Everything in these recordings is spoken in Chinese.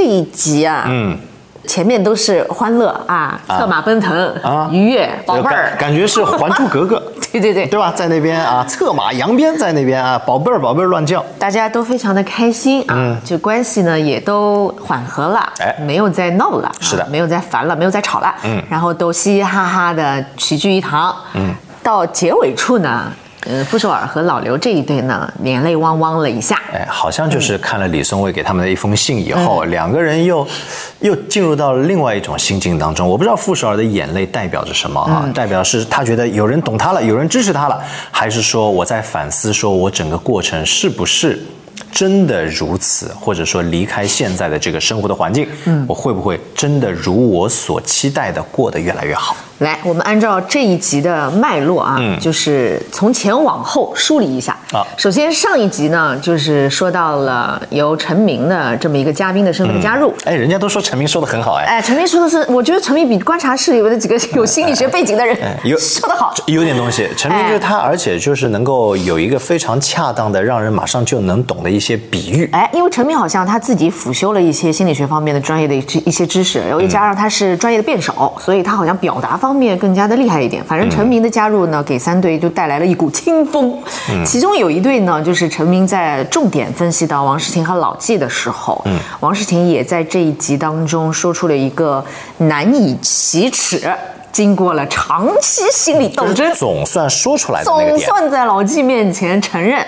这一集啊，嗯。前面都是欢乐啊，策马奔腾啊，愉悦，宝贝儿。感，觉是《还珠格格》对对对，对吧？在那边啊，策马扬鞭在那边啊，宝贝儿宝贝儿乱叫。大家都非常的开心啊，就关系呢也都缓和了，哎。没有再闹了，是的。啊没有再烦了，没有再吵了，嗯。然后都嘻嘻哈哈的齐聚一堂，嗯，到结尾处呢，呃，傅首尔和老刘这一对呢，眼泪汪汪了一下，哎，好像就是看了李松蔚给他们的一封信以嗯后，两个人又又进入到了另外一种心境当中。我不知道傅首尔的眼泪代表着什么啊？嗯代表是他觉得有人懂他了，有人支持他了，还是说我在反思，说我整个过程是不是？真的如此，或者说离开现在的这个生活的环境，嗯，我会不会真的如我所期待的过得越来越好？来，我们按照这一集的脉络啊，就是从前往后梳理一下啊首先上一集呢，就是说到了由陈明的这么一个嘉宾的身份的加入。哎，人家都说陈明说的很好，哎，哎，陈明说的是，我觉得陈明比观察室里面的几个 有心理学背景的人哎有 说的好。有点东西。陈明哎就是他，而且就是能够有一个非常恰当的，让人马上就能懂的一些比喻。哎，因为陈明好像他自己辅修了一些心理学方面的专业的一一些知识，然后又加上他是专业的辩手，所以他好像表达方面更加的厉害一点。反正陈明的加入呢，给三队就带来了一股清风。其中有一队呢，就是陈明在重点分析到王诗婷和老纪的时候，王诗婷也在这一集当中说出了一个难以启齿。经过了长期心理斗争，总算说出来总，算在老纪面前承认，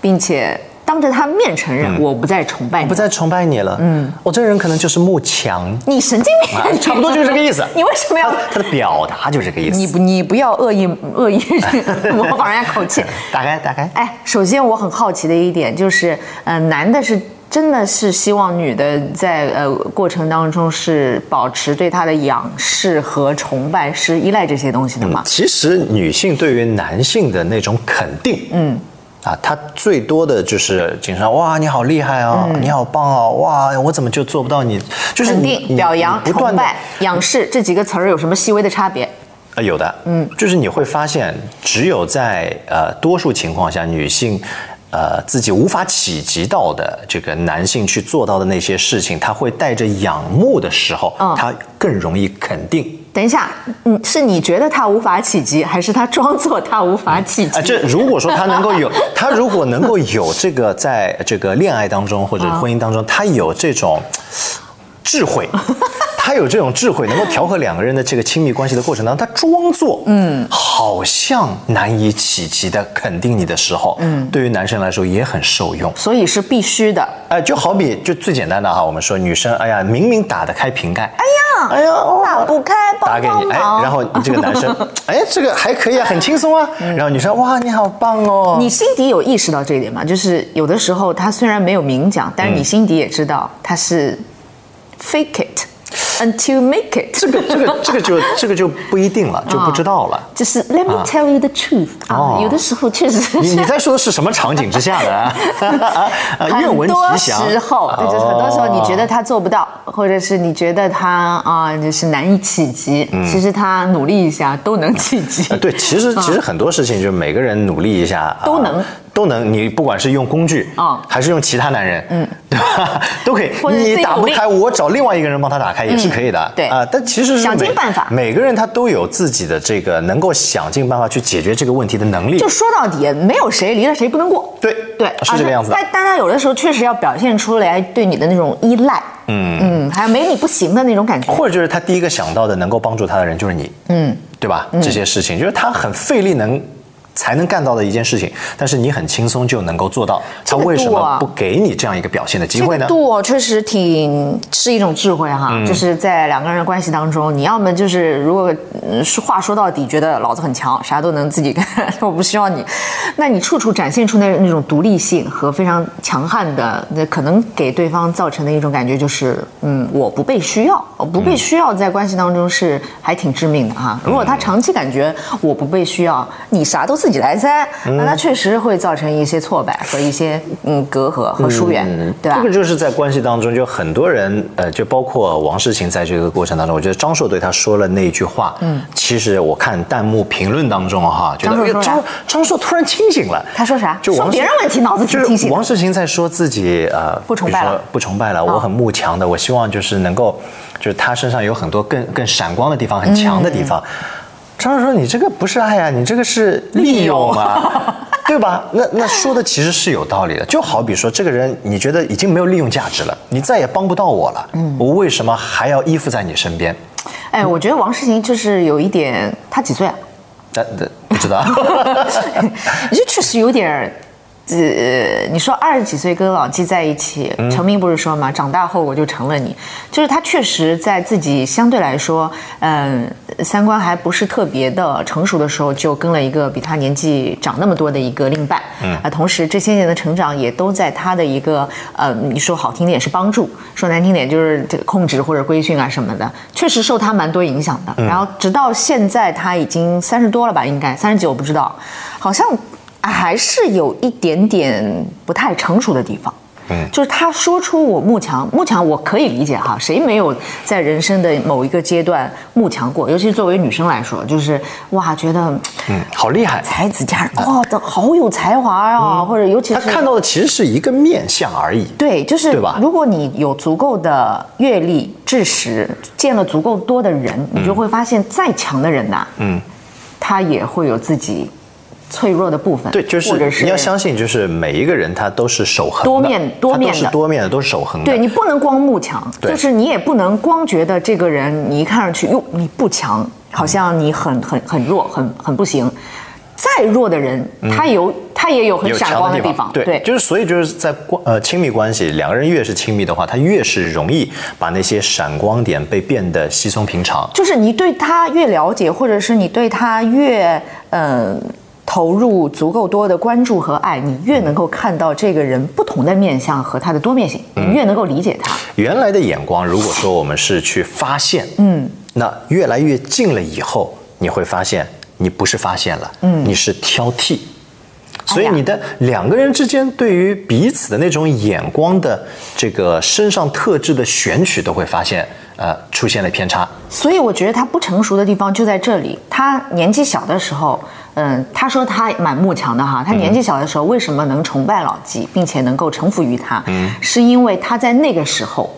并且当着他面承认，我不再崇拜你，不再崇拜你了。嗯，我这个人可能就是慕强，你神经病、啊差不多就是这个意思 你为什么要他？他的表达就是这个意思。你不，你不要恶意 恶意 模仿人家口气。打开，打开，哎，首先我很好奇的一点就是，呃，男的是真的是希望女的在呃过程当中是保持对他的仰视和崇拜，是依赖这些东西的吗？其实女性对于男性的那种肯定，嗯。啊，他最多的就是经常哇，你好厉害啊，你好棒啊，哇，我怎么就做不到你？就是肯你定、表扬、不断崇拜、仰视这几个词儿有什么细微的差别？呃，有的，嗯，就是你会发现，只有在呃多数情况下，女性。呃，自己无法企及到的这个男性去做到的那些事情，他会带着仰慕的时候，嗯他更容易肯定。等一下，嗯，是你觉得他无法企及，还是他装作他无法企及？啊，这如果说他能够有，他如果能够有这个在这个恋爱当中或者婚姻当中，他有这种智慧，他有这种智慧，能够调和两个人的这个亲密关系的过程当中，他装作嗯，好像难以企及的肯定你的时候，嗯，对于男生来说也很受用。所以是必须的。哎、就好比就最简单的哈，我们说女生，哎呀，明明打得开瓶盖，哎呀哎呀，哦打不开，打给你，哎，然后你这个男生，哎，这个还可以啊，很轻松啊。然后女生，哇，你好棒哦。你心底有意识到这一点吗？就是有的时候他虽然没有明讲，但是你心底也知道他是 fake it until make it。这个这个 这个就这个就不一定了，就不知道了。就是 Let me tell you the truth 啊，哦有的时候确实你 你在说的是什么场景之下的 愿闻很多其详。时候，对，就是很多时候你觉得哦他做不到，或者是你觉得他啊，就是难以企及，嗯其实他努力一下都能企及呃。对，其实其实很多事情就是每个人努力一下啊都能都能。你不管是用工具啊还是用其他男人，嗯，对吧？都可以。你打不开，我找另外一个人帮他打开也是可以的。对啊，但其实是想尽办法每个人他都有自己的这个能够想尽办法去解决这个问题的能力就。说到底，没有谁离了谁不能过。对对，是这个样子的但大家有的时候确实要表现出来对你的那种依赖，嗯嗯，还有没你不行的那种感觉。或者就是他第一个想到的能够帮助他的人就是你，嗯，对吧？这些事情就是他很费力能才能干到的一件事情，但是你很轻松就能够做到，他为什么不给你这样一个表现的机会呢这个？度哦确实挺是一种智慧哈，嗯就是在两个人的关系当中，你要么就是如果话说到底，觉得老子很强，啥都能自己干，我不需要你，那你处处展现出那那种独立性和非常强悍的，那可能给对方造成的一种感觉就是，嗯，我不被需要，我不被需要在关系当中是还挺致命的哈。如果他长期感觉我不被需要，你啥都自己来塞，那他确实会造成一些挫败和一些嗯隔阂和疏远，对吧这个？就是在关系当中，就很多人，呃，就包括王诗晴在这个过程当中，我觉得张硕对他说了那一句话，嗯，其实我看弹幕评论当中哈，觉得张张张硕突然清醒了。他说啥？就王诗别人问题脑子挺清醒王诗晴在说自己呃不崇拜了不崇拜了，我很慕强的，我希望就是能够，就是他身上有很多更更闪光的地方，很强的地方。张硕说：“你这个不是爱啊，你这个是利用啊，对吧？那那说的其实是有道理的。就好比说，这个人你觉得已经没有利用价值了，你再也帮不到我了，我为什么还要依附在你身边？哎，我觉得王诗晴就是有一点，他几岁啊？但但不知道，就确实有点儿。呃，你说二十几岁跟老纪在一起，成名不是说嘛，长大后我就成了你，就是他确实在自己相对来说，嗯、三观还不是特别的成熟的时候，就跟了一个比他年纪长那么多的一个另伴，嗯，啊，同时这些年的成长也都在他的一个呃，你说好听点是帮助，说难听点就是这个控制或者规训啊什么的，确实受他蛮多影响的。然后直到现在他已经三十多了吧，应该三十几我不知道，好像。还是有一点点不太成熟的地方。嗯，就是他说出我慕强，慕强我可以理解哈，谁没有在人生的某一个阶段慕强过？尤其是作为女生来说，就是哇，觉得嗯，好厉害。才子佳人哇，的好有才华呀、或者尤其是他看到的其实是一个面相而已。对，就是对吧如果你有足够的阅历、知识，见了足够多的人，你就会发现，再强的人呐，嗯，他也会有自己脆弱的部分，对，就是是你要相信，就是每一个人他都是守恒的，多面多面的都是多面的，都是守恒的。对你不能光慕强，就是你也不能光觉得这个人你一看上去哟你不强，好像你很很很弱，很很不行。再弱的人，他有他也有很闪光的地方，对，就是所以就是在关呃亲密关系，两个人越是亲密的话，他越是容易把那些闪光点被变得稀松平常。就是你对他越了解，或者是你对他越呃投入足够多的关注和爱，你越能够看到这个人不同的面相和他的多面性，你越能够理解他。原来的眼光，如果说我们是去发现，嗯，那越来越近了以后，你会发现你不是发现了，嗯，你是挑剔。所以你的两个人之间对于彼此的那种眼光的这个身上特质的选取，都会发现，呃，出现了偏差。所以我觉得他不成熟的地方就在这里。他年纪小的时候，嗯，他说他蛮慕强的哈。他年纪小的时候为什么能崇拜老纪，并且能够臣服于他？嗯，是因为他在那个时候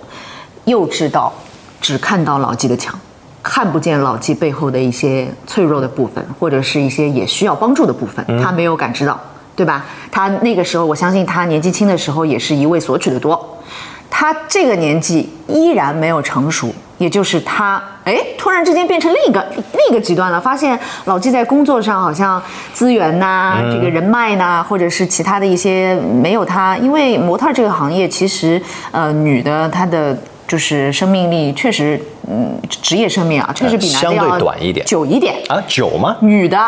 幼稚到只看到老纪的强。看不见老纪背后的一些脆弱的部分，或者是一些也需要帮助的部分，他没有感知到，对吧？他那个时候，我相信他年纪轻的时候也是一味索取的多，他这个年纪依然没有成熟，也就是他哎，突然之间变成另一个另一个极端了，发现老纪在工作上好像资源呐、这个人脉呐、或者是其他的一些没有他，因为模特这个行业其实呃女的她的。就是生命力确实，嗯，职业生命啊，确实比男的相对要短一点久一点。啊，久吗？女的，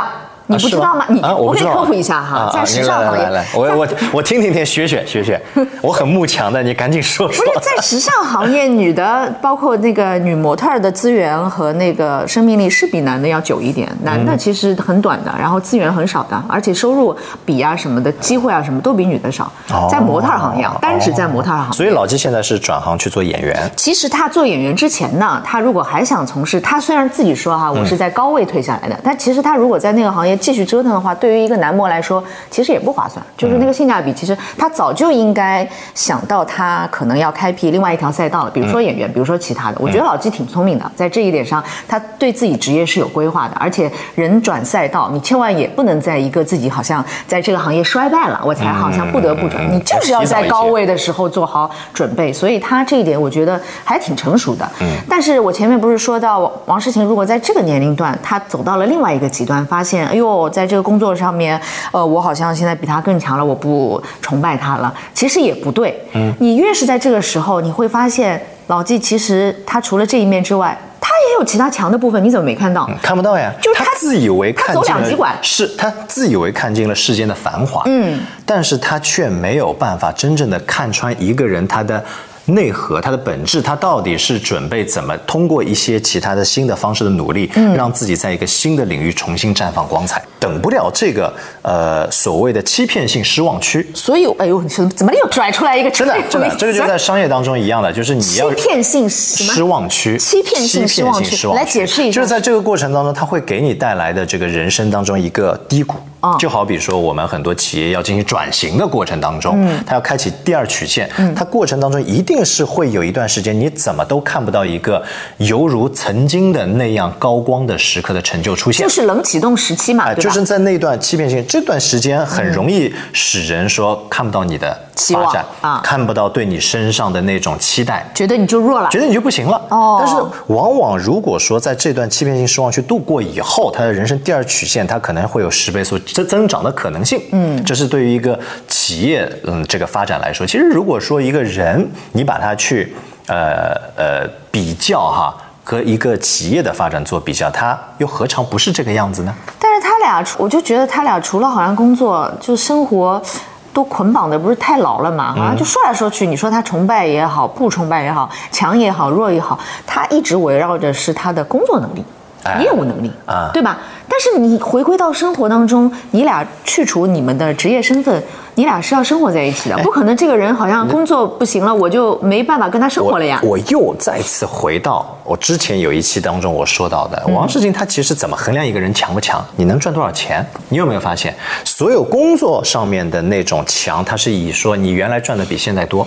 你不知道吗？你啊，我不知道啊可以科普一下哈，啊在时尚行业，来来来来，我我我听听听，学学学学，我很慕强的，你赶紧说说不。是在时尚行业，女的包括那个女模特的资源和那个生命力是比男的要久一点，男的其实很短的，然后资源很少的，而且收入比啊什么的机会啊什么都比女的少。在模特行业啊，单指在模特行业。所以老纪现在是转行去做演员，其实他做演员之前呢，他如果还想从事，他虽然自己说哈，我是在高位退下来的，但其实他如果在那个行业继续折腾的话，对于一个男模来说，其实也不划算。就是那个性价比，其实他早就应该想到他可能要开辟另外一条赛道了，比如说演员，比如说其他的。我觉得老纪挺聪明的，在这一点上，他对自己职业是有规划的，而且人转赛道，你千万也不能在一个自己好像在这个行业衰败了，我才好像不得不转，你就是要在高位。的时候做好准备，所以他这一点我觉得还挺成熟的。嗯，但是我前面不是说到王王诗晴，如果在这个年龄段，他走到了另外一个极端，发现哎呦，在这个工作上面，呃，我好像现在比他更强了，我不崇拜他了，其实也不对。嗯，你越是在这个时候，你会发现老纪其实他除了这一面之外，他也有其他强的部分，你怎么没看到？看不到呀，就是他自以为看他走尽了两极管是他自以为看尽了世间的繁华，嗯，但是他却没有办法真正的看穿一个人他的内核、它的本质，它到底是准备怎么通过一些其他的新的方式的努力，让自己在一个新的领域重新绽放光彩。等不了这个呃所谓的欺骗性失望区。所以，哎呦，你说怎么又拽出来一个真的真的，这个就在商业当中一样的，就是你要 欺骗性失望区，欺骗性失望区，来解释一下，就是在这个过程当中，它会给你带来的这个人生当中一个低谷。就好比说，我们很多企业要进行转型的过程当中，它要开启第二曲线，它过程当中一定是会有一段时间，你怎么都看不到一个犹如曾经的那样高光的时刻的成就出现，就是冷启动时期嘛，就是在那段欺骗性这段时间，很容易使人说看不到你的发展啊，看不到对你身上的那种期待，觉得你就弱了，觉得你就不行了。哦，但是往往如果说在这段欺骗性失望去度过以后，他的人生第二曲线，他可能会有十倍速。增增长的可能性，嗯，这是对于一个企业，嗯，这个发展来说，其实如果说一个人，你把他去，呃呃比较哈，和一个企业的发展做比较，他又何尝不是这个样子呢？但是他俩，我就觉得他俩除了好像工作，就生活都捆绑的不是太牢了嘛？好像就说来说去，你说他崇拜也好，不崇拜也好，强也好，弱也好，他一直围绕着是他的工作能力。业务能力啊，对吧？但是你回归到生活当中，你俩去除你们的职业身份，你俩是要生活在一起的，不可能这个人好像工作不行了，我就没办法跟他生活了呀。我又再次回到我之前有一期当中我说到的，王世清他其实怎么衡量一个人强不强？你能赚多少钱？你有没有发现，所有工作上面的那种强，他是以说你原来赚的比现在多。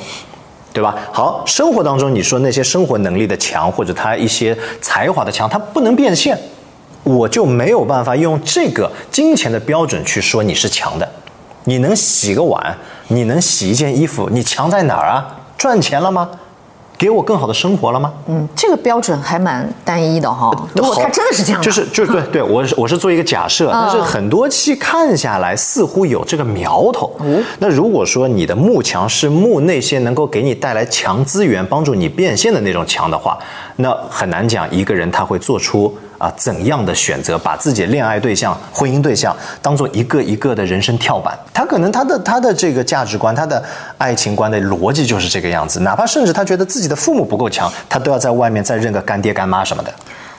对吧？好，生活当中你说那些生活能力的强，或者他一些才华的强，他不能变现，我就没有办法用这个金钱的标准去说你是强的。你能洗个碗，你能洗一件衣服，你强在哪儿啊？赚钱了吗？给我更好的生活了吗？嗯，这个标准还蛮单一的哈。如果他真的是这样，就是就是对对，我是我是做一个假设，但是很多期看下来似乎有这个苗头。那如果说你的幕墙是幕那些能够给你带来强资源、帮助你变现的那种墙的话，那很难讲一个人他会做出。啊，怎样的选择把自己的恋爱对象、婚姻对象当做一个一个的人生跳板？他可能他的他的这个价值观、他的爱情观的逻辑就是这个样子。哪怕甚至他觉得自己的父母不够强，他都要在外面再认个干爹干妈什么的。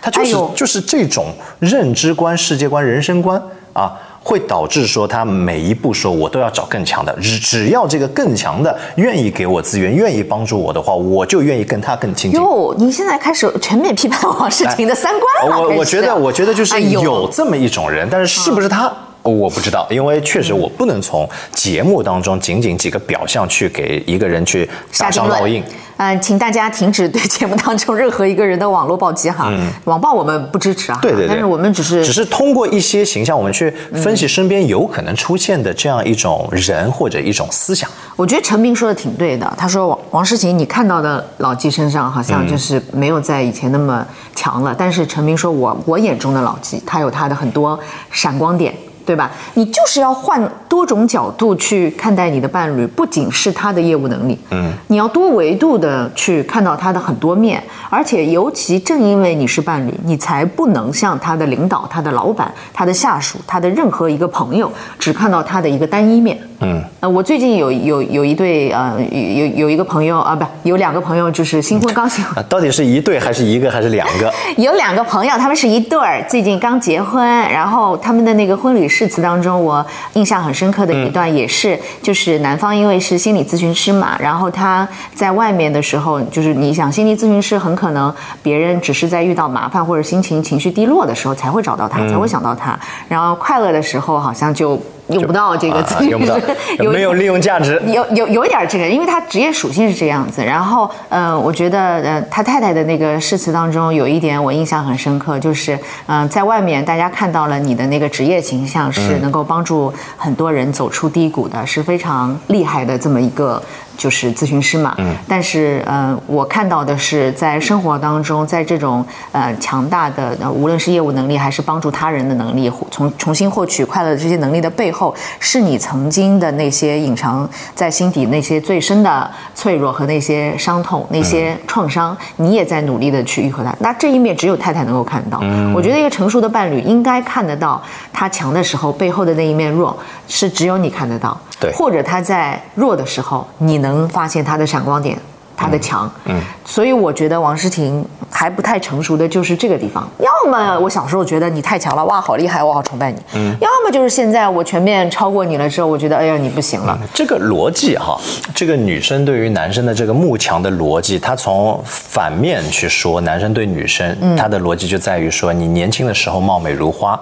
他就是就是这种认知观、世界观、人生观啊。会导致说他每一步说我都要找更强的，只只要这个更强的愿意给我资源，愿意帮助我的话，我就愿意跟他更亲近。哟，你现在开始全面批判王世平的三观了。我我觉得，我觉得就是有这么一种人，但是是不是他？我不知道，因为确实我不能从节目当中仅仅几个表象去给一个人去打上烙印。嗯，请大家停止对节目当中任何一个人的网络暴击哈。嗯。网暴我们不支持啊。对对对。但是我们只是只是通过一些形象，我们去分析身边有可能出现的这样一种人或者一种思想。我觉得陈明说的挺对的。他说王王诗琴，你看到的老纪身上好像就是没有在以前那么强了。但是陈明说我我眼中的老纪，他有他的很多闪光点。对吧？你就是要换多种角度去看待你的伴侣，不仅是他的业务能力，嗯，你要多维度的去看到他的很多面，而且尤其正因为你是伴侣，你才不能像他的领导、他的老板、他的下属、他的任何一个朋友，只看到他的一个单一面。嗯，呃，我最近有有有一对呃有有一个朋友啊，不有两个朋友，就是新婚刚新，到底是一对还是一个还是两个？有两个朋友，他们是一对儿，最近刚结婚，然后他们的那个婚礼誓词当中，我印象很深刻的一段也是，就是男方因为是心理咨询师嘛，然后他在外面的时候，就是你想心理咨询师很可能别人只是在遇到麻烦或者心情情绪低落的时候才会找到他，才会想到他，然后快乐的时候好像就。用不到这个资源，有没有利用价值？有有有一点这个，因为他职业属性是这样子。然后，呃，我觉得，呃，他太太的那个誓词当中有一点我印象很深刻，就是，嗯，在外面大家看到了你的那个职业形象是能够帮助很多人走出低谷的，是非常厉害的这么一个。就是咨询师嘛，嗯，但是呃，我看到的是在生活当中，在这种呃强大的，无论是业务能力还是帮助他人的能力，从重新获取快乐的这些能力的背后，是你曾经的那些隐藏在心底那些最深的脆弱和那些伤痛、那些创伤，你也在努力的去愈合它。那这一面只有太太能够看到。我觉得一个成熟的伴侣应该看得到他强的时候背后的那一面弱，是只有你看得到。对，或者他在弱的时候，你能发现他的闪光点。他的强。嗯，所以我觉得王诗婷还不太成熟的就是这个地方。要么我小时候觉得你太强了，哇，好厉害，我好崇拜你。嗯，要么就是现在我全面超过你了之后，我觉得哎呀你不行了。这个逻辑哈，这个女生对于男生的这个慕强的逻辑，他从反面去说，男生对女生，他的逻辑就在于说，你年轻的时候貌美如花。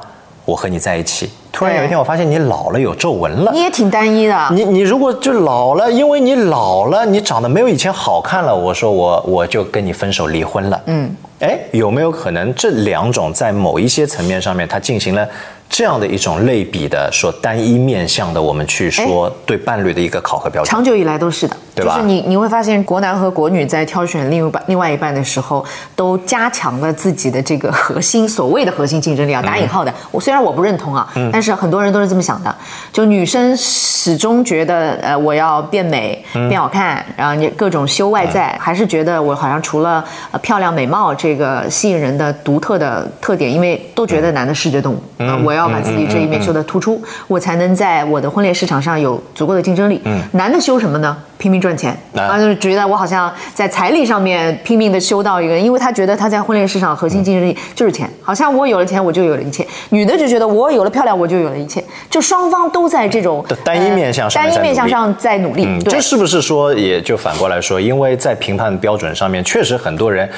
我和你在一起，突然有一天我发现你老了，有皱纹了。你也挺单一的。你你如果就老了，因为你老了，你长得没有以前好看了。我说我我就跟你分手离婚了。嗯，哎，有没有可能这两种在某一些层面上面，它进行了？这样的一种类比的说单一面向的，我们去说对伴侣的一个考核标准，长久以来都是的，对吧？就是你你会发现，国男和国女在挑选另一半另外一半的时候，都加强了自己的这个核心，所谓的核心竞争力啊，打引号的。我虽然我不认同啊，但是很多人都是这么想的。就女生始终觉得，呃，我要变美、变好看，然后你各种修外在，还是觉得我好像除了呃漂亮美貌这个吸引人的独特的特点，因为都觉得男的视觉动物，嗯，我。要把自己这一面修得突出，我才能在我的婚恋市场上有足够的竞争力。嗯，男的修什么呢？拼命赚钱啊，就是觉得我好像在财力上面拼命的修到一个，因为他觉得他在婚恋市场核心竞争力就是钱，好像我有了钱我就有了一切。女的就觉得我有了漂亮我就有了一切，就双方都在这种单一面向上单一面向上在努力。这是不是说也就反过来说，因为在评判标准上面，确实很多人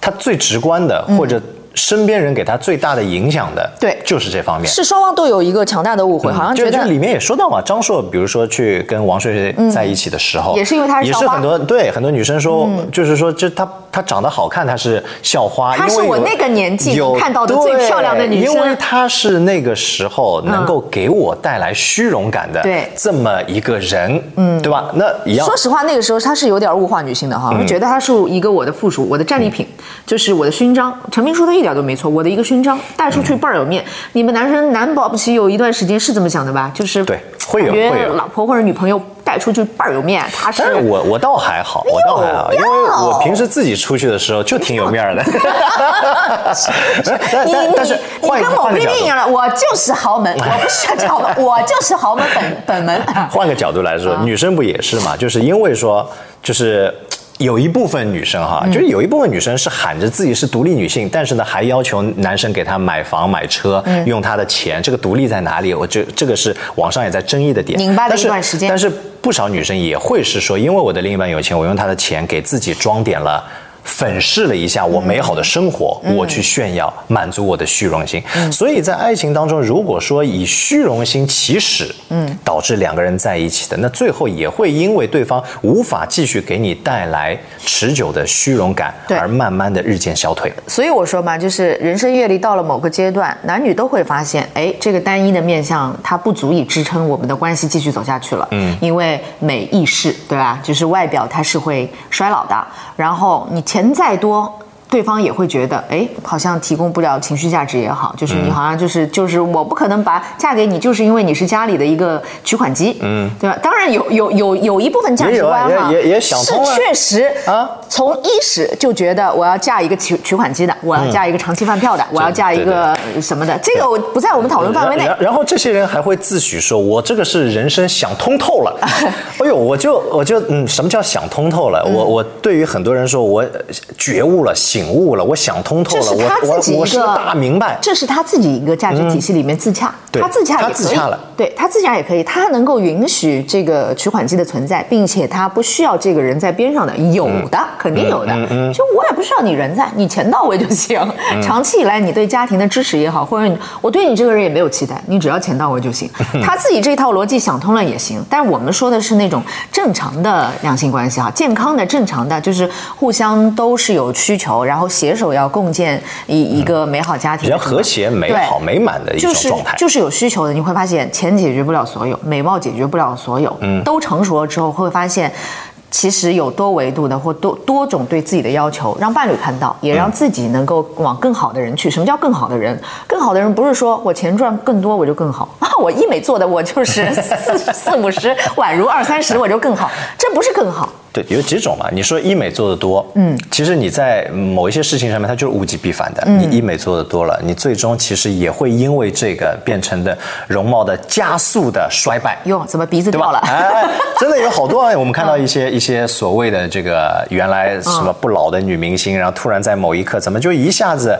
他最直观的或者。身边人给他最大的影响的，对，就是这方面。是双方都有一个强大的误会，好像觉得里面也说到嘛，张硕，比如说去跟王睡睡在一起的时候，也是因为他是也是很多对很多女生说，就是说，就他他长得好看，他是校花，她是我那个年纪看到的最漂亮的女生，因为她是那个时候能够给我带来虚荣感的，对。这么一个人，嗯，对吧？那一样。说实话，那个时候他是有点物化女性的哈，我觉得她是一个我的附属，我的战利品，就是我的勋章。陈明说的一点都没错，我的一个。勋章带出去倍儿有面，你们男生难保不齐有一段时间是这么想的吧？就是对，会有会有老婆或者女朋友带出去倍儿有面，他是我我倒还好，我倒还好，因为我平时自己出去的时候就挺有面的。你但是你跟我不一样了，我就是豪门，我不是豪门，我就是豪门本本门。换个角度来说，女生不也是嘛？就是因为说就是。有一部分女生哈，就是有一部分女生是喊着自己是独立女性，但是呢，还要求男生给她买房买车，用她的钱。这个独立在哪里？我这这个是网上也在争议的点。明白的一段时间。但是不少女生也会是说，因为我的另一半有钱，我用他的钱给自己装点了。粉饰了一下我美好的生活，我去炫耀，满足我的虚荣心。所以在爱情当中，如果说以虚荣心起始，嗯，导致两个人在一起的，那最后也会因为对方无法继续给你带来持久的虚荣感，而慢慢的日渐消退。所以我说嘛，就是人生阅历到了某个阶段，男女都会发现，哎，这个单一的面相它不足以支撑我们的关系继续走下去了。嗯，因为美易逝，对吧？就是外表它是会衰老的，然后你。钱再多。对方也会觉得，哎，好像提供不了情绪价值也好，就是你好像就是就是我不可能把嫁给你，就是因为你是家里的一个取款机，嗯，对吧？当然有有有有一部分价值观哈，也也想通是确实啊，从伊始就觉得我要嫁一个取取款机的，我要嫁一个长期饭票的，我要嫁一个什么的，这个我不在我们讨论范围内。然后这些人还会自诩说，我这个是人生想通透了。哎呦，我就我就嗯，什么叫想通透了？我我对于很多人说我觉悟了，醒。醒悟了，我想通透了，我我我是大明白，这是他自己一个价值体系里面自洽，他自洽也可以，对他自洽也可以，他能够允许这个取款机的存在，并且他不需要这个人在边上的，有的肯定有的，就我也不需要你人在，你钱到位就行。长期以来你对家庭的支持也好，或者我对你这个人也没有期待，你只要钱到位就行。他自己这套逻辑想通了也行，但是我们说的是那种正常的两性关系哈，健康的正常的，就是互相都是有需求，然后。然后携手要共建一一个美好家庭，比较和谐、美好、美满的一种状态。就是有需求的，你会发现钱解决不了所有，美貌解决不了所有。嗯，都成熟了之后，会发现其实有多维度的或多多种对自己的要求，让伴侣看到，也让自己能够往更好的人去。什么叫更好的人？更好的人不是说我钱赚更多我就更好啊，我医美做的我就是四四五十，宛如二三十我就更好，这不是更好。对，有几种嘛？你说医美做的多，嗯，其实你在某一些事情上面，它就是物极必反的。嗯你医美做的多了，你最终其实也会因为这个变成的容貌的加速的衰败。哟，怎么鼻子？掉了？哎，真的有好多，我们看到一些一些所谓的这个原来什么不老的女明星，然后突然在某一刻怎么就一下子。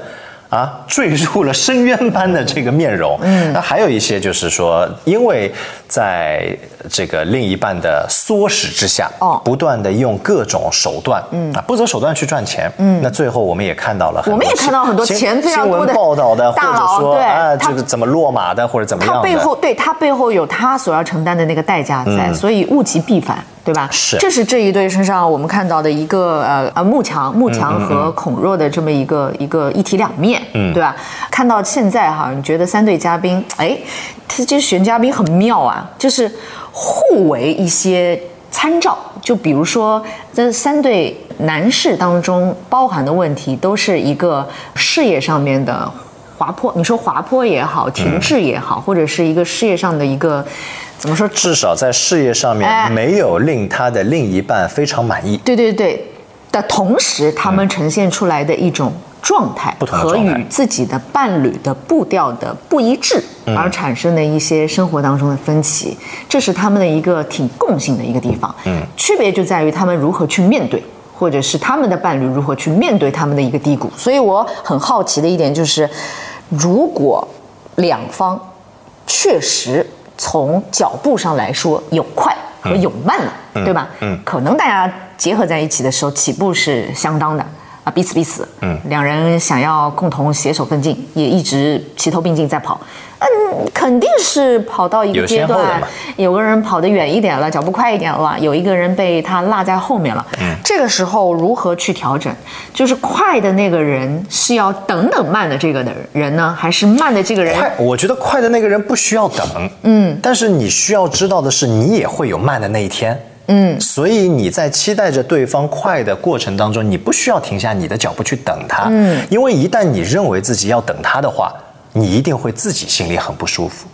啊，坠入了深渊般的这个面容。嗯，那还有一些就是说，因为在这个另一半的唆使之下，哦不断的用各种手段，嗯啊，不择手段去赚钱。嗯，那最后我们也看到了很多我们也看到很多新钱非常新闻多的报道的，或者大佬对说啊，他这个怎么落马的，或者怎么样他。背后对他背后有他所要承担的那个代价在，所以物极必反，对吧？是这是这一对身上我们看到的一个呃呃慕强慕强和孔若的这么一个一个一体两面，嗯，对吧？看到现在哈，你觉得三对嘉宾，哎，他这选嘉宾很妙啊，就是互为一些参照。就比如说，这三对男士当中包含的问题，都是一个事业上面的滑坡。你说滑坡也好，停滞也好，或者是一个事业上的一个怎么说？至少在事业上哎面没有令他的另一半非常满意。对对对的同时，他们呈现出来的一种状态和与自己的伴侣的步调的不一致，而产生的一些生活当中的分歧，这是他们的一个挺共性的一个地方。嗯，区别就在于他们如何去面对。或者是他们的伴侣如何去面对他们的一个低谷，所以我很好奇的一点就是，如果两方确实从脚步上来说有快和有慢了，对吧？嗯，可能大家结合在一起的时候起步是相当的啊，彼此彼此，嗯，两人想要共同携手奋进，也一直齐头并进在跑。嗯，肯定是跑到一个阶段有个人跑得远一点了，脚步快一点了，有一个人被他落在后面了。嗯，这个时候如何去调整？就是快的那个人是要等等慢的这个的人呢，还是慢的这个人？快，我觉得快的那个人不需要等，嗯，但是你需要知道的是，你也会有慢的那一天。嗯，所以你在期待着对方快的过程当中，你不需要停下你的脚步去等他，嗯，因为一旦你认为自己要等他的话，你一定会自己心里很不舒服。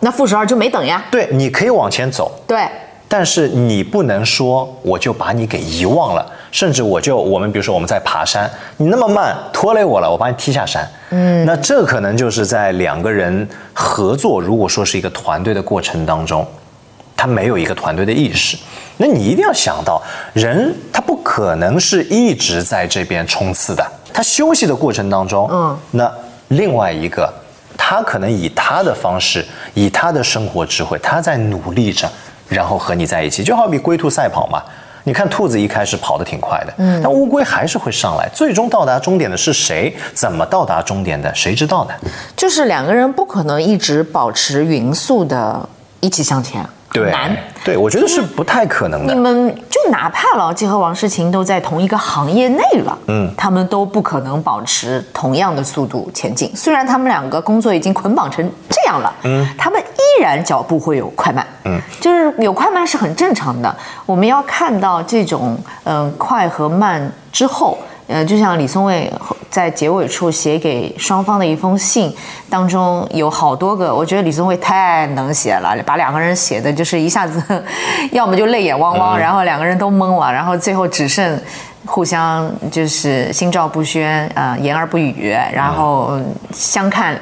那负十二就没等呀。对，你可以往前走，对，但是你不能说我就把你给遗忘了，甚至我就我们比如说我们在爬山，你那么慢拖累我了，我把你踢下山。嗯，那这可能就是在两个人合作，如果说是一个团队的过程当中，他没有一个团队的意识，那你一定要想到，人他不可能是一直在这边冲刺的，他休息的过程当中，嗯，那另外一个。他可能以他的方式，以他的生活智慧，他在努力着，然后和你在一起，就好比龟兔赛跑嘛。你看兔子一开始跑得挺快的，嗯，但乌龟还是会上来，最终到达终点的是谁？怎么到达终点的？谁知道呢？就是两个人不可能一直保持匀速的一起向前，对，难。对，我觉得是不太可能的。你们就哪怕老纪和王诗晴都在同一个行业内了，嗯，他们都不可能保持同样的速度前进。虽然他们两个工作已经捆绑成这样了，嗯，他们依然脚步会有快慢，嗯，就是有快慢是很正常的。我们要看到这种嗯、呃快和慢之后。呃，就像李松蔚在结尾处写给双方的一封信当中，有好多个，我觉得李松蔚太能写了，把两个人写的就是一下子，要么就泪眼汪汪，然后两个人都懵了，然后最后只剩互相就是心照不宣，呃，言而不语，然后相看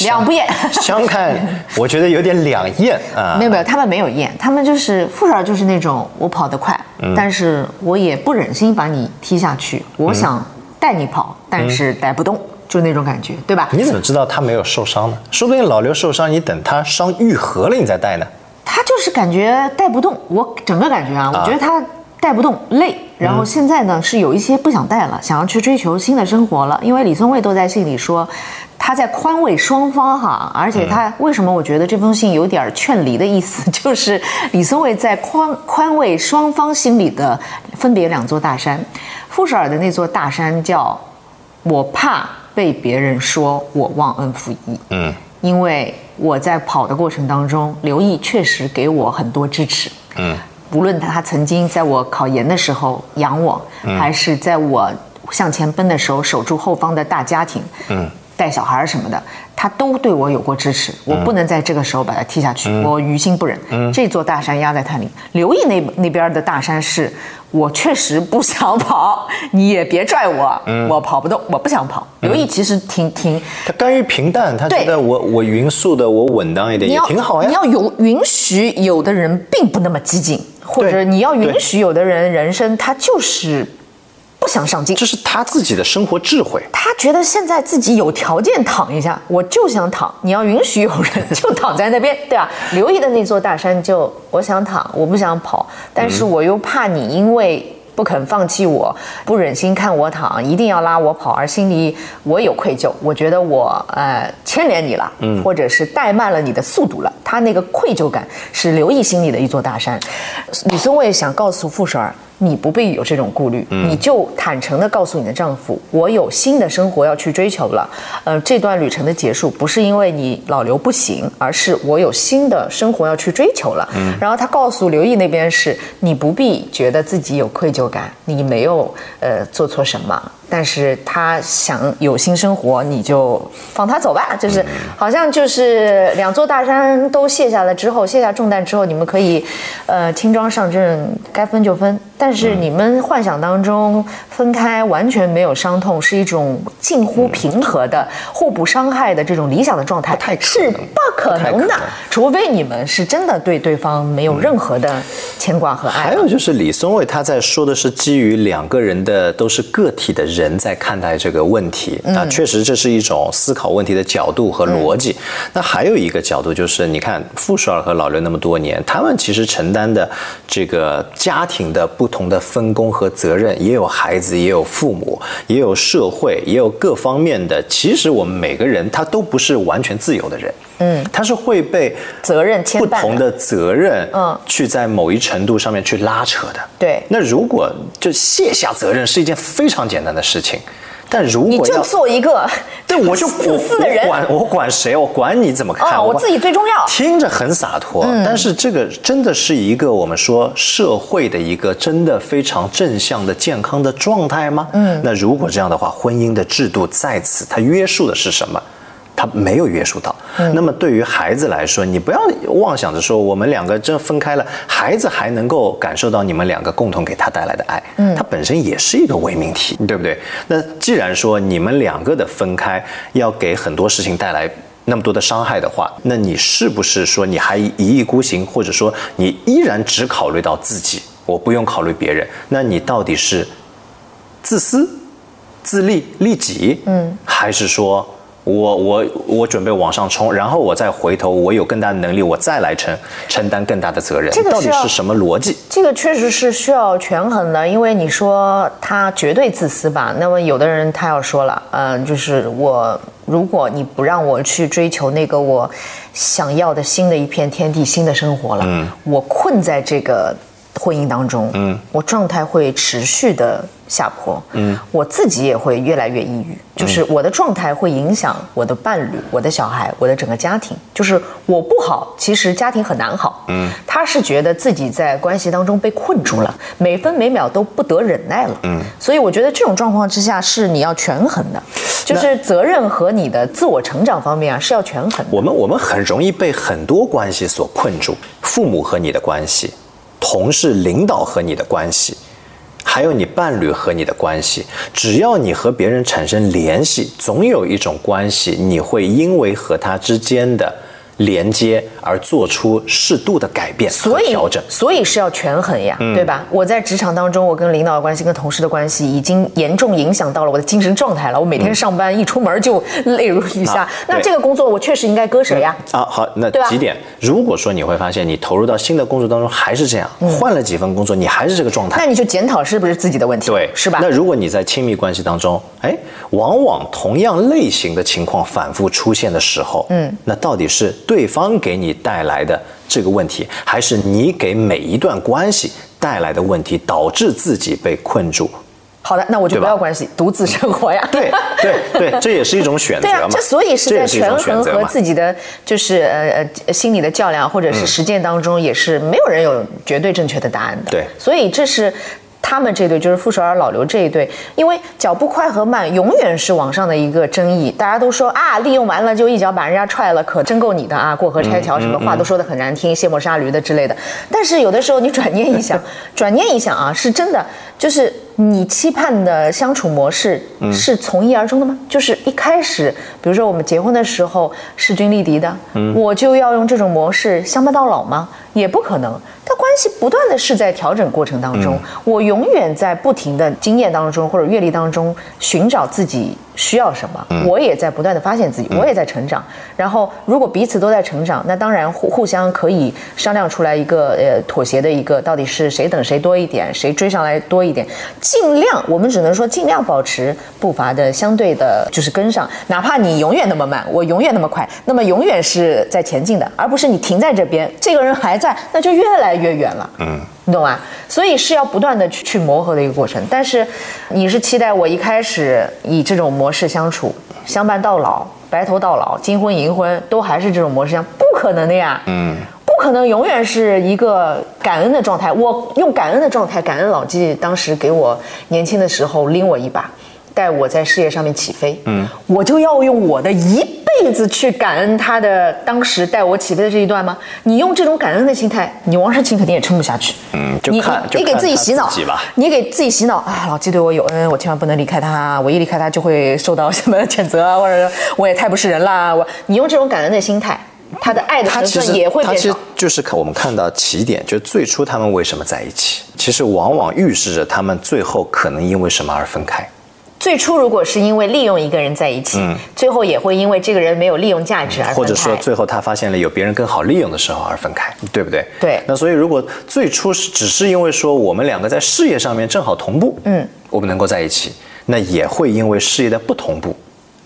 两不厌。相看，我觉得有点两厌啊。没有没有，他们没有厌，他们就是富少就是那种我跑得快，但是我也不忍心把你踢下去，我想带你跑，但是带不动，就那种感觉，对吧？你怎么知道他没有受伤呢？说不定老刘受伤，你等他伤愈合了，你再带呢。他就是感觉带不动，我整个感觉啊，我觉得他带不动，累。然后现在呢是有一些不想带了，想要去追求新的生活了。因为李松蔚都在信里说，他在宽慰双方哈，而且他为什么我觉得这封信有点劝离的意思，就是李松蔚在宽宽慰双方心里的分别两座大山。傅首尔的那座大山叫我怕被别人说我忘恩负义，嗯，因为我在跑的过程当中，刘毅确实给我很多支持，嗯，无论他曾经在我考研的时候养我，还是在我向前奔的时候守住后方的大家庭，嗯，带小孩什么的，他都对我有过支持。我不能在这个时候把他踢下去，我于心不忍。这座大山压在他里，刘毅那那边的大山是。我确实不想跑，你也别拽我，我跑不动，我不想跑。刘毅其实挺挺，他甘于平淡，他觉得我我匀速的，我稳当一点也挺好呀你。要有允许有的人并不那么激进，或者你要允许有的人人生他就是不想上进。这是他自己的生活智慧。他觉得现在自己有条件躺一下，我就想躺。你要允许有人就躺在那边，对吧？刘毅的那座大山就，我想躺，我不想跑，但是我又怕你因为不肯放弃我，不忍心看我躺，一定要拉我跑，而心里我有愧疚，我觉得我呃牵连你了，嗯，或者是怠慢了你的速度了。他那个愧疚感是刘毅心里的一座大山。李松蔚想告诉傅首尔。你不必有这种顾虑，你就坦诚地告诉你的丈夫，我有新的生活要去追求了。呃，这段旅程的结束不是因为你老刘不行，而是我有新的生活要去追求了。然后他告诉刘毅那边是，你不必觉得自己有愧疚感，你没有呃做错什么。但是他想有新生活，你就放他走吧。就是好像就是两座大山都卸下了之后，卸下重担之后，你们可以呃轻装上阵，该分就分。但是你们幻想当中分开完全没有伤痛，是一种近乎平和的、互不伤害的这种理想的状态，太是不可能的。除非你们是真的对对方没有任何的牵挂和爱。还有就是李松蔚他在说的是基于两个人的都是个体的人在看待这个问题啊，确实这是一种思考问题的角度和逻辑。那还有一个角度就是，你看傅首尔和老刘那么多年，他们其实承担的这个家庭的不同的分工和责任，也有孩子，也有父母，也有社会，也有各方面的。其实我们每个人他都不是完全自由的人，嗯，他是会被责任牵不同的责任，嗯去在某一程度上面去拉扯的。对那如果就卸下责任是一件非常简单的事情，但如果你就做一个 对我就自私的人我管我管谁？我管你怎么看？我自己最重要嗯听着很洒脱，但是这个真的是一个我们说社会的一个真的非常正向的健康的状态吗？嗯，那如果这样的话，婚姻的制度在此它约束的是什么？它没有约束到。嗯那么对于孩子来说，你不要妄想着说我们两个真分开了，孩子还能够感受到你们两个共同给他带来的爱，嗯，它本身也是一个伪命题，对不对？那既然说你们两个的分开要给很多事情带来。那么多的伤害的话，那你是不是说你还一意孤行，或者说你依然只考虑到自己，我不用考虑别人？那你到底是自私、自利、利己，嗯，还是说我我我准备往上冲，然后我再回头，我有更大的能力，我再来承承担更大的责任？这个到底是什么逻辑？这个确实是需要权衡的，因为你说他绝对自私吧，那么有的人他要说了，嗯、就是我如果你不让我去追求那个我想要的新的一片天地、新的生活了，嗯我困在这个婚姻当中，嗯，我状态会持续的下坡，嗯，我自己也会越来越抑郁，就是我的状态会影响我的伴侣、我的小孩、我的整个家庭，就是我不好，其实家庭很难好，嗯，他是觉得自己在关系当中被困住了，每分每秒都不得忍耐了，嗯，所以我觉得这种状况之下是你要权衡的，就是责任和你的自我成长方面啊是要权衡的。我们我们很容易被很多关系所困住，父母和你的关系，同事、领导和你的关系，还有你伴侣和你的关系。只要你和别人产生联系，总有一种关系，你会因为和他之间的连接而做出适度的改变和所以调整。嗯所以是要权衡呀，对吧？我在职场当中，我跟领导的关系、跟同事的关系，已经严重影响到了我的精神状态了。我每天上班一出门就泪如雨下。啊那这个工作我确实应该割舍呀。啊，好，那对几点？如果说你会发现你投入到新的工作当中还是这样，换了几份工作，你还是这个状态那，你就检讨是不是自己的问题，对，是吧那？如果你在亲密关系当中，哎，往往同样类型的情况反复出现的时候，嗯，那到底是对方给你带来的这个问题，还是你给每一段关系带来的问题，导致自己被困住？好的，那我就不要关系，独自生活呀。对对对，这也是一种选择对啊嘛。，这所以是在权衡和。自己的就是呃呃心理的较量或者是实践当中，也是没有人有绝对正确的答案的。对所以这是。他们这对就是傅首尔老刘这一对，因为脚步快和慢永远是网上的一个争议，大家都说啊，利用完了就一脚把人家踹了，可真够你的啊，过河拆桥什么话都说的很难听，卸磨杀驴的之类的。但是有的时候你转念一想，转念一想啊，是真的，就是你期盼的相处模式是从一而终的吗？就是一开始，比如说我们结婚的时候势均力敌的，我就要用这种模式相伴到老吗？也不可能。它关系不断的是在调整过程当中，我永远在不停的经验当中或者阅历当中寻找自己需要什么，我也在不断的发现自己，我也在成长。然后如果彼此都在成长，那当然互互相可以商量出来一个呃妥协的一个，到底是谁等谁多一点，谁追上来多一点，尽量我们只能说尽量保持步伐的相对的，就是跟上，哪怕你永远那么慢，我永远那么快，那么永远是在前进的，而不是你停在这边，这个人还在，那就越来越远了。嗯，你懂吗？所以是要不断的去去磨合的一个过程。但是你是期待我一开始以这种模式相处，相伴到老，白头到老，金婚银婚都还是这种模式相，不可能的呀。嗯，不可能永远是一个感恩的状态。我用感恩的状态，感恩老纪当时给我年轻的时候拎我一把。带我在事业上面起飞，嗯，我就要用我的一辈子去感恩他的当时带我起飞的这一段吗？你用这种感恩的心态，你王世清肯定也撑不下去。嗯，就看你给自己洗脑吧。你给自己洗脑啊，老季对我有恩，我千万不能离开他，我一离开他就会受到什么谴责啊，或者我也太不是人啦。我你用这种感恩的心态，他的爱的成分也会变少。他其实就是看我们看到起点，就最初他们为什么在一起，其实往往预示着他们最后可能因为什么而分开。最初如果是因为利用一个人在一起，嗯，最后也会因为这个人没有利用价值而分开，或者说最后他发现了有别人更好利用的时候而分开，对不对？对。那所以如果最初是只是因为说我们两个在事业上面正好同步，嗯，我们能够在一起，那也会因为事业的不同步，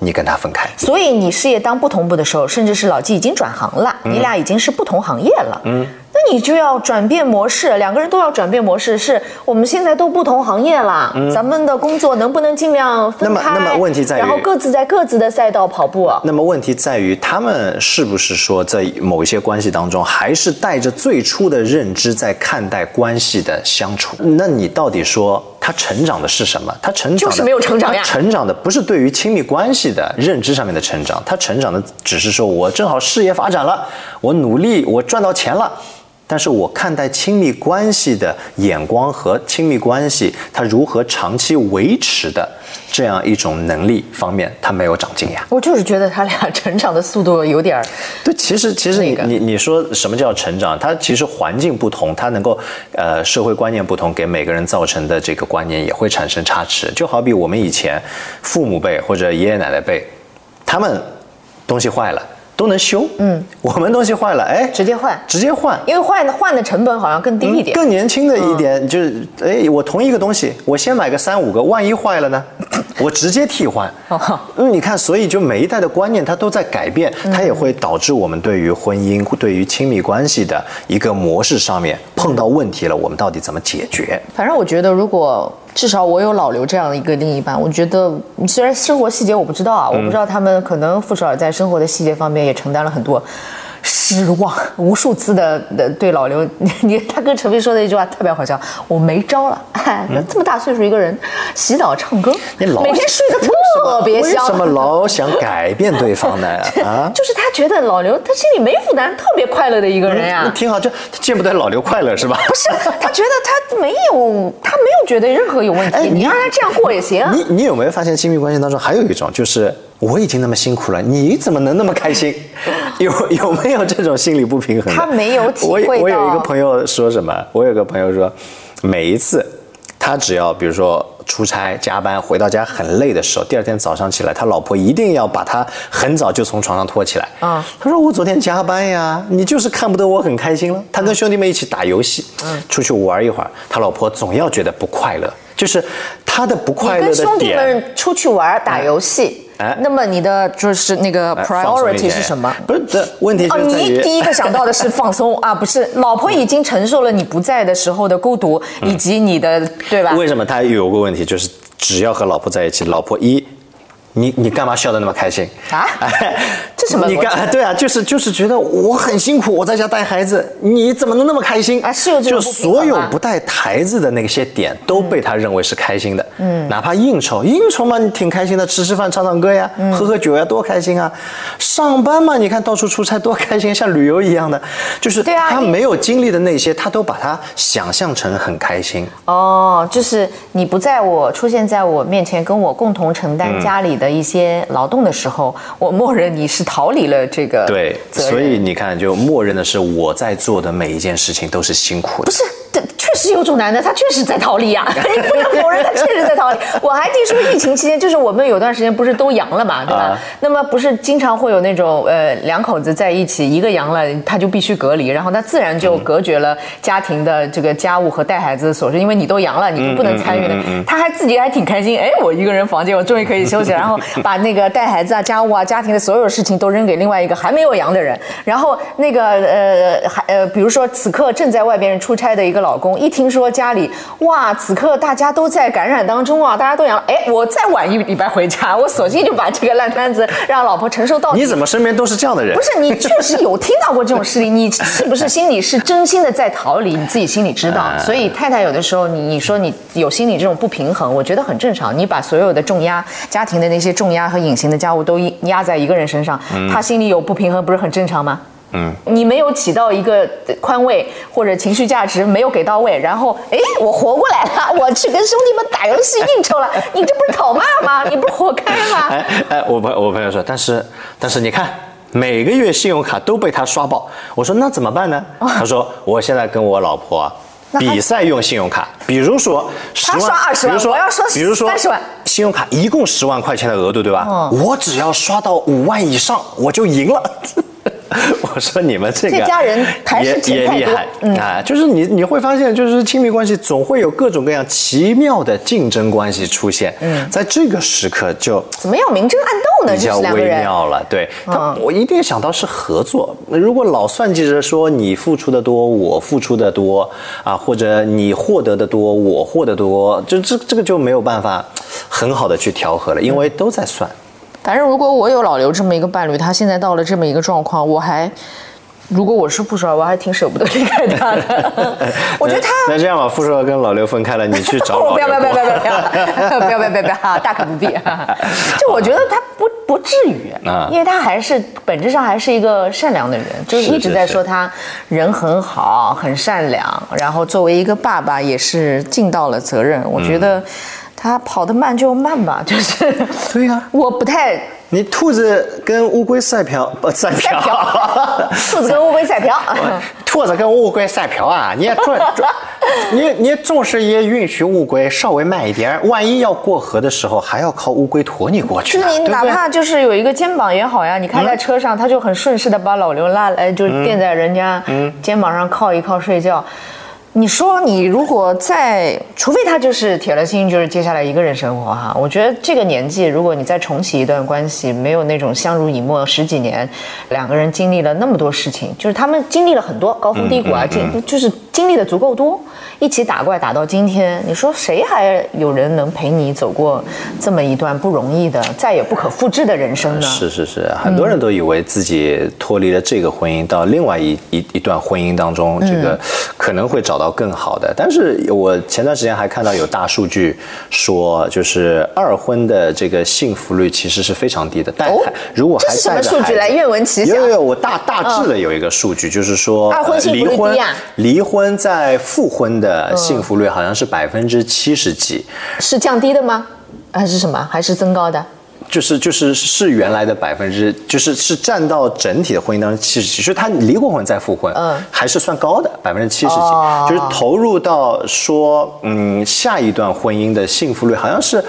你跟他分开。所以你事业当不同步的时候，甚至是老纪已经转行了，你俩已经是不同行业了，嗯。那你就要转变模式，两个人都要转变模式。是我们现在都不同行业了，咱们的工作能不能尽量分开？那么，那么问题在于，然后各自在各自的赛道跑步。那么问题在于，他们是不是说在某一些关系当中，还是带着最初的认知在看待关系的相处？那你到底说他成长的是什么？他成长就是没有成长呀。成长的不是对于亲密关系的认知上面的成长，他成长的只是说我正好事业发展了，我努力，我赚到钱了。但是我看待亲密关系的眼光和亲密关系，它如何长期维持的这样一种能力方面，他没有长进呀。我就是觉得他俩成长的速度有点儿。对，其实其实你你你说什么叫成长？他其实环境不同，他能够呃社会观念不同，给每个人造成的这个观念也会产生差池。就好比我们以前父母辈或者爷爷奶奶辈，他们东西坏了。都能修，嗯，我们东西坏了，哎，直接换，直接换，因为换换的成本好像更低一点。更年轻的一点就是，哎，我同一个东西，我先买个三五个，万一坏了呢，我直接替换。嗯，你看，所以就每一代的观念它都在改变，它也会导致我们对于婚姻、对于亲密关系的一个模式上面碰到问题了，我们到底怎么解决？反正我觉得，如果。至少我有老刘这样的一个另一半，我觉得虽然生活细节我不知道啊，我不知道他们可能傅首尔在生活的细节方面也承担了很多。失望无数次的的对老刘，你他跟陈飞说的一句话特别好笑，我没招了，这么大岁数一个人洗澡唱歌，你每天睡得特别香，为什么老想改变对方呢？啊，就是他觉得老刘他心里没负担，特别快乐的一个人呀，挺好，就见不得老刘快乐是吧？不是，他觉得他没有，他没有觉得任何有问题，你让他这样过也行。你你有没有发现亲密关系当中还有一种就是？我已经那么辛苦了，你怎么能那么开心？有有没有这种心理不平衡？他没有体会到。我我有一个朋友说什么？我有个朋友说，每一次他只要比如说出差加班回到家很累的时候，第二天早上起来，他老婆一定要把他很早就从床上拖起来。啊，他说我昨天加班呀，你就是看不得我很开心了。他跟兄弟们一起打游戏，嗯，出去玩一会儿，他老婆总要觉得不快乐，就是他的不快乐的点。跟兄弟们出去玩打游戏。哎，那么你的就是那个 priority 是什么？不是，这问题就在于你第一个想到的是放松啊，不是？老婆已经承受了你不在的时候的孤独，以及你的对吧？为什么他有个问题，就是只要和老婆在一起，老婆一，你你干嘛笑得那么开心啊？这什么？你干，对啊，就是就是觉得我很辛苦，我在家带孩子，你怎么能那么开心？啊是有这种就所有不带孩子的那些点都被他认为是开心的，嗯，哪怕应酬，应酬嘛，你挺开心的，吃吃饭、唱唱歌呀，嗯。喝喝酒呀，多开心啊！上班嘛，你看到处出差多开心，像旅游一样的，就是他没有经历的那些，他都把它想象成很开心。哦，就是你不在我出现在我面前，跟我共同承嗯。担家里的一些劳动的时候，我默认你是逃离了这个对，所以你看，就默认的是我在做的每一件事情都是辛苦的不。是，这确实有种男的，他确实在逃离啊、你不能否认他确实在逃离。我还听说疫情期间，就是我们有段时间不是都阳了嘛，对吧？啊那么不是经常会有那种呃两口子在一起，一个阳了他就必须隔离，然后他自然就隔绝了家庭的这个家务和带孩子的琐事，因为你都阳了，你就不能参与的。他还自己还挺开心，哎，我一个人房间，我终于可以休息了，然后把那个带孩子啊、家务啊、家庭的所有事情都扔给另外一个还没有阳的人，然后那个呃还呃，比如说此刻正在外边出差的一个老公，一听说家里哇，此刻大家都在感染当中啊，大家都阳了，哎，我再晚一礼拜回家，我索性就把这个烂摊子让老婆承受到底。你怎么身边都是这样的人不？是你确实有听到过这种事例，你是不是心里是真心的在逃离？你自己心里知道。哎所以太太有的时候你你说你有心理这种不平衡，我觉得很正常。你把所有的重压、家庭的那些重压和隐形的家务都压在一个人身上，他心里有不平衡，不是很正常吗？嗯，你没有起到一个宽慰或者情绪价值没有给到位，然后哎，我活过来了，我去跟兄弟们打游戏应酬了，你这不是讨骂吗？你不是活该吗？哎哎，我朋我朋友说，但是但是你看。每个月信用卡都被他刷爆，我说那怎么办呢？他说我现在跟我老婆比赛用信用卡，比如说十万，他刷20万比如说我要说比如说三十万信用卡一共十万块钱的额度，对吧？嗯我只要刷到五万以上，我就赢了。我说你们这个这家人还是也也厉害嗯啊！就是你你会发现，就是亲密关系总会有各种各样奇妙的竞争关系出现。嗯，在这个时刻就怎么样明争暗斗呢？这比较微。妙了。对，他嗯我一定想到是合作。如果老算计着说你付出的多，我付出的多啊，或者你获得的多，我获得多，就这这个就没有办法很好的去调和了，因为都在算。反正如果我有老刘这么一个伴侣，他现在到了这么一个状况，我还。如果我是傅首尔，我还挺舍不得离开他的。我觉得他那这样吧，傅首尔跟老刘分开了，你去找老不不要不要不要。不要不要不要不要不要不要，大可不必。就我觉得他不不至于啊，因为他还是本质上还是一个善良的人，就是是一直在说他人很好，很善良，然后作为一个爸爸也是尽到了责任。我觉得他跑得慢就慢吧，就是对呀。我不太你兔子跟乌龟赛瓢不赛赛瓢瓢，兔子跟乌龟赛瓢。兔子跟乌龟赛瓢啊，你也重重，你你总是也允许乌龟稍微慢一点，万一要过河的时候，还要靠乌龟驮你过去呢，就是你哪怕就是有一个肩膀也好呀，你看在车上，他就很顺势的把老刘拉来，就垫在人家肩膀上靠一靠睡觉。你说你如果在，除非他就是铁了心，就是接下来一个人生活哈。我觉得这个年纪，如果你再重启一段关系，没有那种相濡以沫十几年，两个人经历了那么多事情，就是他们经历了很多高峰低谷啊，经就是经历的足够多，一起打怪打到今天，你说谁还有人能陪你走过这么一段不容易的、再也不可复制的人生呢？是 是是，很多人都以为自己脱离了这个婚姻，到另外一一一段婚姻当中，这个可能会找到更好的。但是我前段时间还看到有大数据说，就是二婚的这个幸福率其实是非常低的。但哦如果还这是什么数据来愿闻其详有有有，我大大致的有一个数据，就是说二婚离婚啊离婚在复婚的幸福率好像是百分之七十几。是降低的吗？还是什么？还是增高的？就是就是是原来的百分之，就是是占到整体的婚姻当中七十几，就是他离过婚再复婚，嗯还是算高的百分之七十几，哦就是投入到说嗯下一段婚姻的幸福率好像是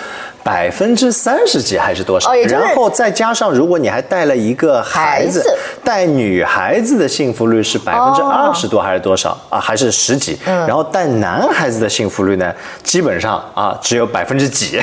百分之三十几还是多少，哦就是然后再加上如果你还带了一个孩子，孩子。带女孩子的幸福率是百分之二十多还是多少、啊？还是十几？嗯。然后带男孩子的幸福率呢，基本上啊只有百分之几，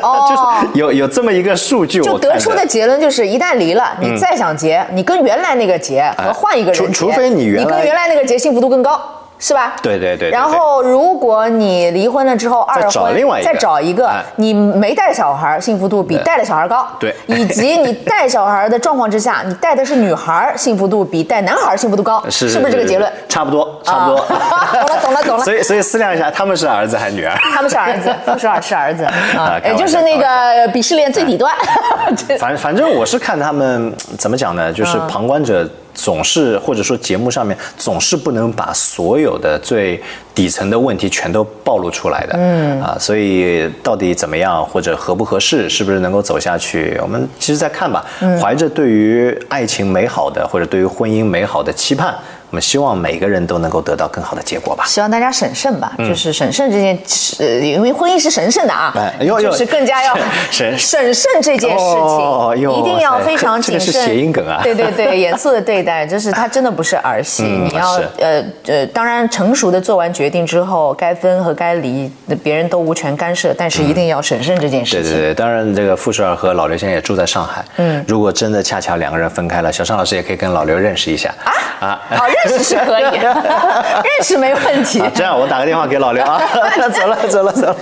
哦。就是有有这么一个数据，就得出的结论就是，一旦离了，你再想结，你跟原来那个结和换一个人结，除除非你原来你跟原来那个结幸福度更高。是吧？对对对对然后，如果你离婚了之后，二婚找另外一个再找一个哎，你没带小孩，幸福度比带了小孩高。对以及你带小孩的状况之下，你带的是女孩，幸福度比带男孩幸福度高，是是不是这个结论？差不多，差不多。啊懂了懂了懂了 所以所以思量一下，他们是儿子还是女儿？他们是儿子，傅首尔是儿子啊也就是那个鄙视链最底端。这反反正我是看他们怎么讲呢？就是嗯旁观者总是或者说节目上面总是不能把所有的最底层的问题全都暴露出来的。嗯啊，所以到底怎么样或者合不合适，是不是能够走下去？我们其实再看吧，嗯怀着对于爱情美好的或者对于婚姻美好的期盼，我们希望每个人都能够得到更好的结果吧。希望大家审慎吧，就是审慎这件因为婚姻是神圣的啊就是更加要 审 审慎这件事情，一定要非常谨慎。这个是谐音梗啊对对对，严肃的对待，就是它真的不是儿戏，嗯你要呃呃，当然成熟的做完决定之后，该分和该离，那别人都无权干涉，但是一定要审慎这件事情。对对对，当然这个傅首尔和老刘现在也住在上海。嗯，如果真的恰巧两个人分开了，小尚老师也可以跟老刘认识一下啊啊。好，认识是可以，认识没问题。这样我打个电话给老刘啊，走了走了走了。